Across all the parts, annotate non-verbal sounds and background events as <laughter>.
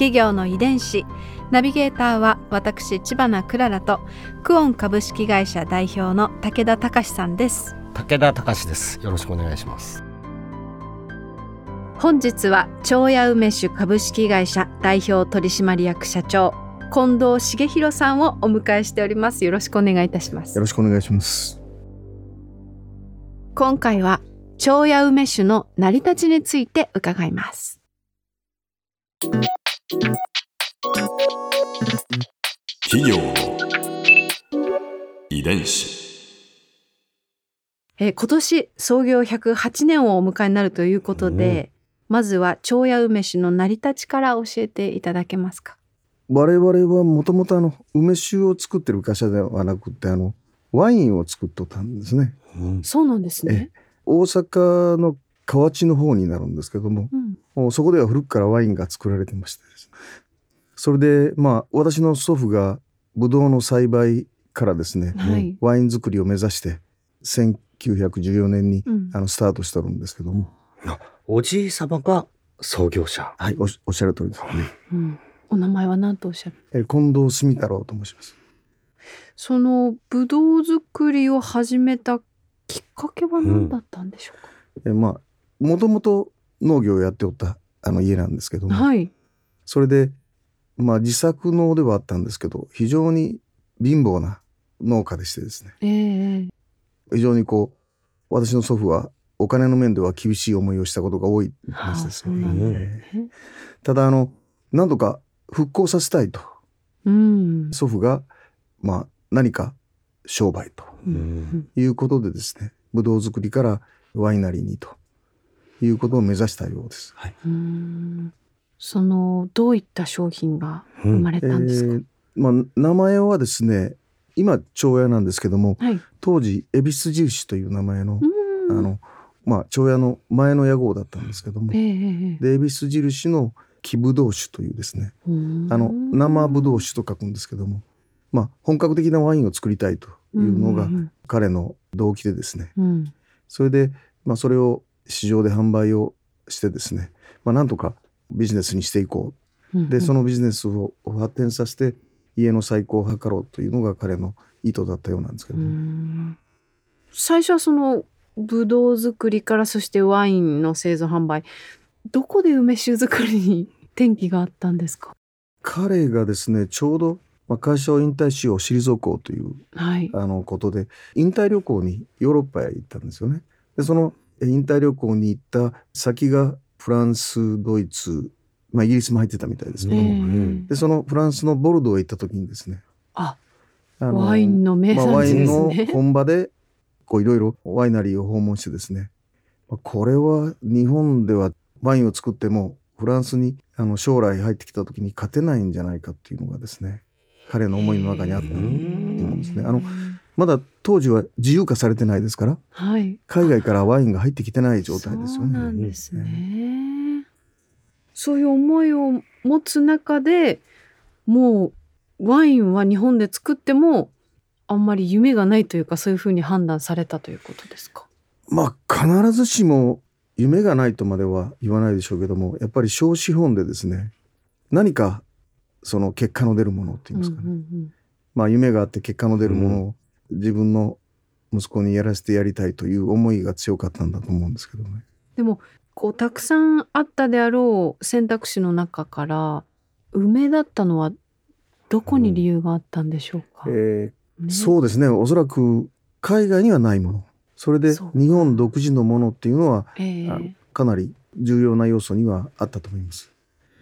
企業の遺伝子。ナビゲーターは私千葉なクララとクオン株式会社代表の武田隆さんです。武田隆です。よろしくお願いします。本日は長屋梅酒株式会社代表取締役社長近藤茂弘さんをお迎えしております。よろしくお願いいたします。よろしくお願いします。今回は長屋梅酒の成り立ちについて伺います企業の遺伝子。えー今年創業108年をお迎えになるということで、まずは長屋梅酒の成り立ちから教えていただけますか？我々はもともとあの梅酒を作ってる会社ではなくてあのワインを作っとったんですね。そうなんですね、大阪の河内の方になるんですけども、うん、もうそこでは古くからワインが作られてましてですね。それでまあ私の祖父がブドウの栽培からですね、はい。ワイン作りを目指して1914年に、うん。あのスタートしてるんですけども、おじい様が創業者。はいおっしおっしゃる通りですね。うん、お名前は何とおっしゃる？え近藤住太郎と申します。そのブドウ作りを始めたきっかけは何だったんでしょうか、えまあもともと農業をやっておったあの家なんですけども、はい。それでまあ自作農ではあったんですけど非常に貧乏な農家でしてですね。ええ非常にこう私の祖父はお金の面では厳しい思いをしたことが多いはあ話ですそうなんだね。ただあの何とか復興させたいとうん。祖父がまあ何か商売とうん。いうことでですねブドウ作りからワイナリーにということを目指したようです。はい。うん。そのどういった商品が生まれたんですか、えーまあ、名前はですね今長屋なんですけどもはい。当時恵比寿印という名前の,、うん。あのまあ、長屋の前の屋号だったんですけどもええええ。で恵比寿印の木ぶどう酒というですねうん。あの生ぶどう酒と書くんですけども、まあ、本格的なワインを作りたいというのがうん。彼の動機でですね。うん。それで、まあ、それを市場で販売をしてですね、まあ、なんとかビジネスにしていこう。んうでそのビジネスを発展させて家の再興を図ろうというのが彼の意図だったようなんですけうど最初はそのブドウ作りからそしてワインの製造販売。どこで梅酒作りに転機があったんですか？彼がですねちょうど、まあ、会社を引退しよう退こうというはい。あのことで引退旅行にヨーロッパへ行ったんですよね。でそのえ引退旅行に行った先がフランスドイツ、まあ、イギリスも入ってたみたいですけえども、えでそのフランスのボルドーへ行った時にですね。あワインの名まあ、ワインのね、本場でこういろいろワイナリーを訪問してですね。まあこれは日本ではワインを作ってもフランスにあの将来入ってきた時に勝てないんじゃないかっていうのがですね彼の思いの中にあったと思うんですね。あのまだ当時は自由化されてないですからはい海外からワインが入ってきてない状態ですよそうなんね。ですね。そういう思いを持つ中でもうワインは日本で作ってもあんまり夢がないというかそういうふうに判断されたということですか？まあ必ずしも夢がないとまでは言わないでしょうけどもやっぱり小資本でですね何かその結果の出るものっていうんですかね、うんうんまあ夢があって結果の出るものを自分の息子にやらせてやりたいという思いが強かったんだと思うんですけどね。でもこうたくさんあったであろう選択肢の中から梅だったのはどこに理由があったんでしょうか？えーね。そうですね。おそらく海外にはないもの。それで日本独自のものっていうのはええあかなり重要な要素にはあったと思います。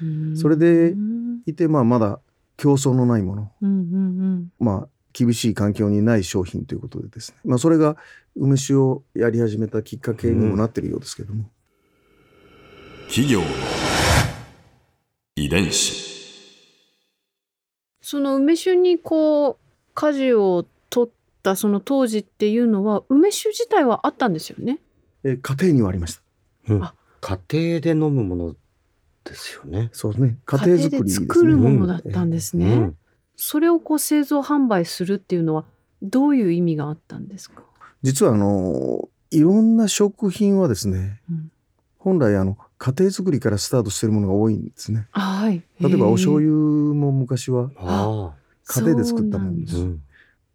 うん。それでうんいてまあまだ競争のないもの。うんうん。まあ厳しい環境にない商品ということでですね、まあ、それが梅酒をやり始めたきっかけにもなっているようですけども、企業の遺伝子。その梅酒にこう舵を取ったその当時っていうのは梅酒自体はあったんですよね？えー家庭にはありました。うん。あ。家庭で飲むものですよね。そうですね。家庭作りですね。作るものだったんですね。うんそれをこう製造販売するっていうのはどういう意味があったんですか？実はあのいろんな食品はですね、うん本来あの家庭作りからスタートしているものが多いんですねはい。例えばお醤油油も昔はあ家庭で作ったものですあ。うん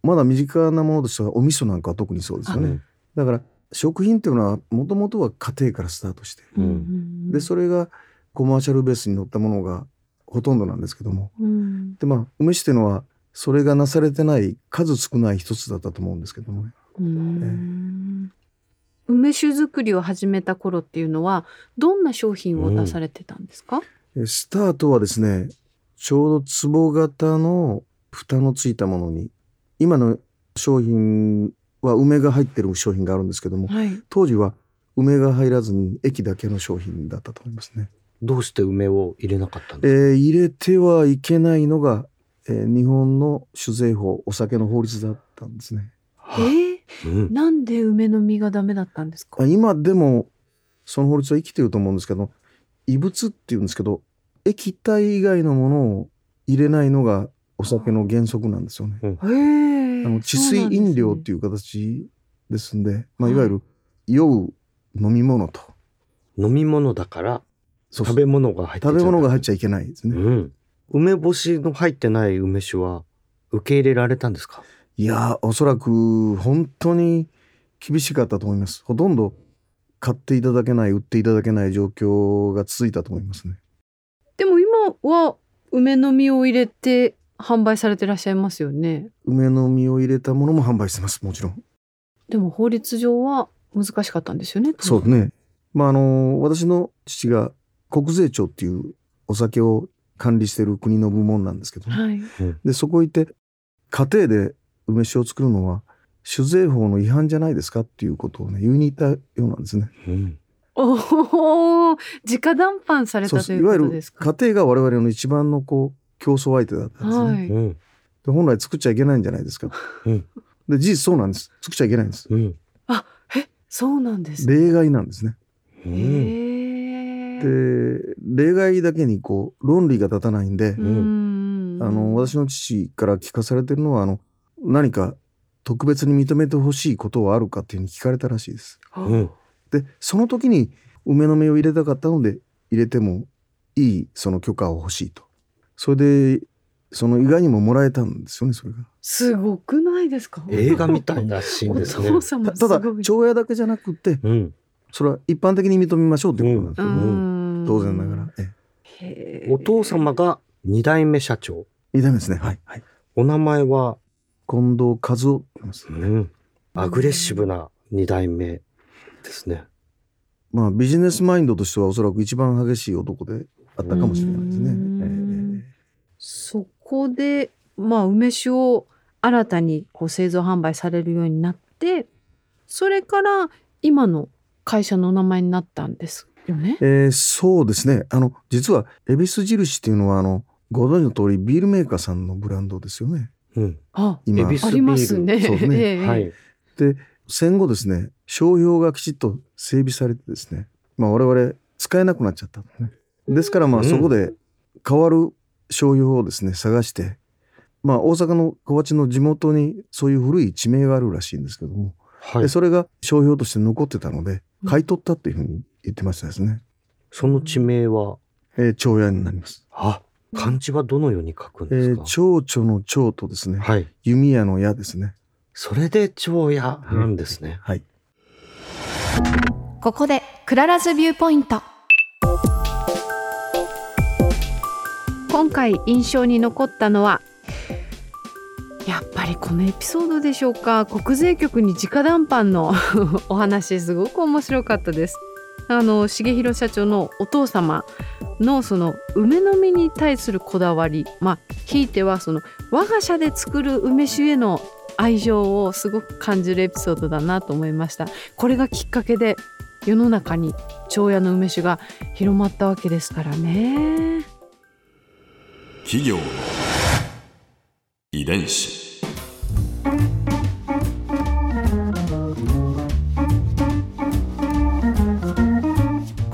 まだ身近なものとしてはお味噌なんかは特にそうですよねうんだから食品っていうのはもともとは家庭からスタートしてうんでそれがコマーシャルベースに乗ったものがほとんどなんですけどもうんでまあ梅酒っていうのはそれがなされてない数少ない一つだったと思うんですけどもねうん梅酒作りを始めた頃っていうのはどんな商品を出されてたんですか？えスタートはですねちょうど壺型の蓋のついたものに今の商品は梅が入ってる商品があるんですけどもはい。当時は梅が入らずに液だけの商品だったと思いますね。どうして梅を入れなかったんえですー入れてはいけないのが、えー日本の酒税法お酒の法律だったんですね。か。えー、うんなんで梅の実がダメだったんですか？あ。今でもその法律は生きてると思うんですけど異物っていうんですけど液体以外のものを入れないのがお酒の原則なんですよね。へえ。あの治水飲料っていう形ですんで、まあ、いわゆる酔う飲み物と飲み物だから食べ物が入って食べ物が入っちゃゃいけないですね。うん。梅干しの入ってない梅酒は受け入れられたんですか？いやーおそらく本当に厳しかったと思います。ほとんど買っていただけない売っていただけない状況が続いたと思いますね。でも今は梅の実を入れて販売されてらっしゃいますよね。梅の実を入れたものも販売してますもちろん。でも法律上は難しかったんですよね。そうですね。まああの私の父が国税庁っていうお酒を管理している国の部門なんですけどね、はい。でそこ行って家庭で梅酒を作るのは酒税法の違反じゃないですかっていうことをね言いに行ったようなんですね。うん。おお、直談判されたといういわゆることですか？家庭が我々の一番のこう競争相手だったんですね。はい。うん。で本来作っちゃいけないんじゃないですか。うんで事実そうなんです。作っちゃいけないんです。うん。え、そうなんです。例外なんですね。うん。へえ。で例外だけにこう論理が立たないんで、うん。あの私の父から聞かされてるのはあの何か特別に認めてほしいことはあるかっていうふうに聞かれたらしいです。うん。でその時に梅の実を入れたかったので入れてもいいその許可を欲しいと。それでその意外にももらえたんですよねそれが。すごくないですか？映画みたいなシーンですねお。父様たただ。長屋だけじゃなくてうん。それは一般的に認めましょうということなんですよね。ん当然ながら。。えへえお父様が二代目社長。え、二代目ですね。はい。はい。お名前は、近藤和夫。うん。アグレッシブな二代目ですね。まあビジネスマインドとしてはおそらく一番激しい男であったかもしれないですね。そこで、まあ、梅酒を新たにこう製造販売されるようになってそれから今の会社のお名前になったんですよね。ええーそうですね。あの実は恵比寿印っていうのはあのご存知の通りビールメーカーさんのブランドですよね。うん。あ今ありますね。そうですねええはい。戦後ですね商標がきちっと整備されてですね、まあ、我々使えなくなっちゃったんですね。ですからまあうんそこで変わる商標をですね探して、まあ、大阪の小鉢の地元にそういう古い地名があるらしいんですけども、はいで。それが商標として残ってたのでうん買い取ったっていうふうに言ってましたですね。その地名は、えー、蝶矢になります。あ、漢字はどのように書くんえですか、ー、蝶々の蝶とですね、はい。弓矢の矢ですね。それで蝶矢なんですね。はい。ここでクララズビューポイント今回印象に残ったのはやっぱりこのエピソードでしょうか？国税局に直談判の <laughs> お話すごく面白かったですあの重弘社長のお父様のその梅の実に対するこだわりまあひいてはその我が社で作る梅酒への愛情をすごく感じるエピソードだなと思いました。これがきっかけで世の中に長屋の梅酒が広まったわけですからね。企業の遺伝子。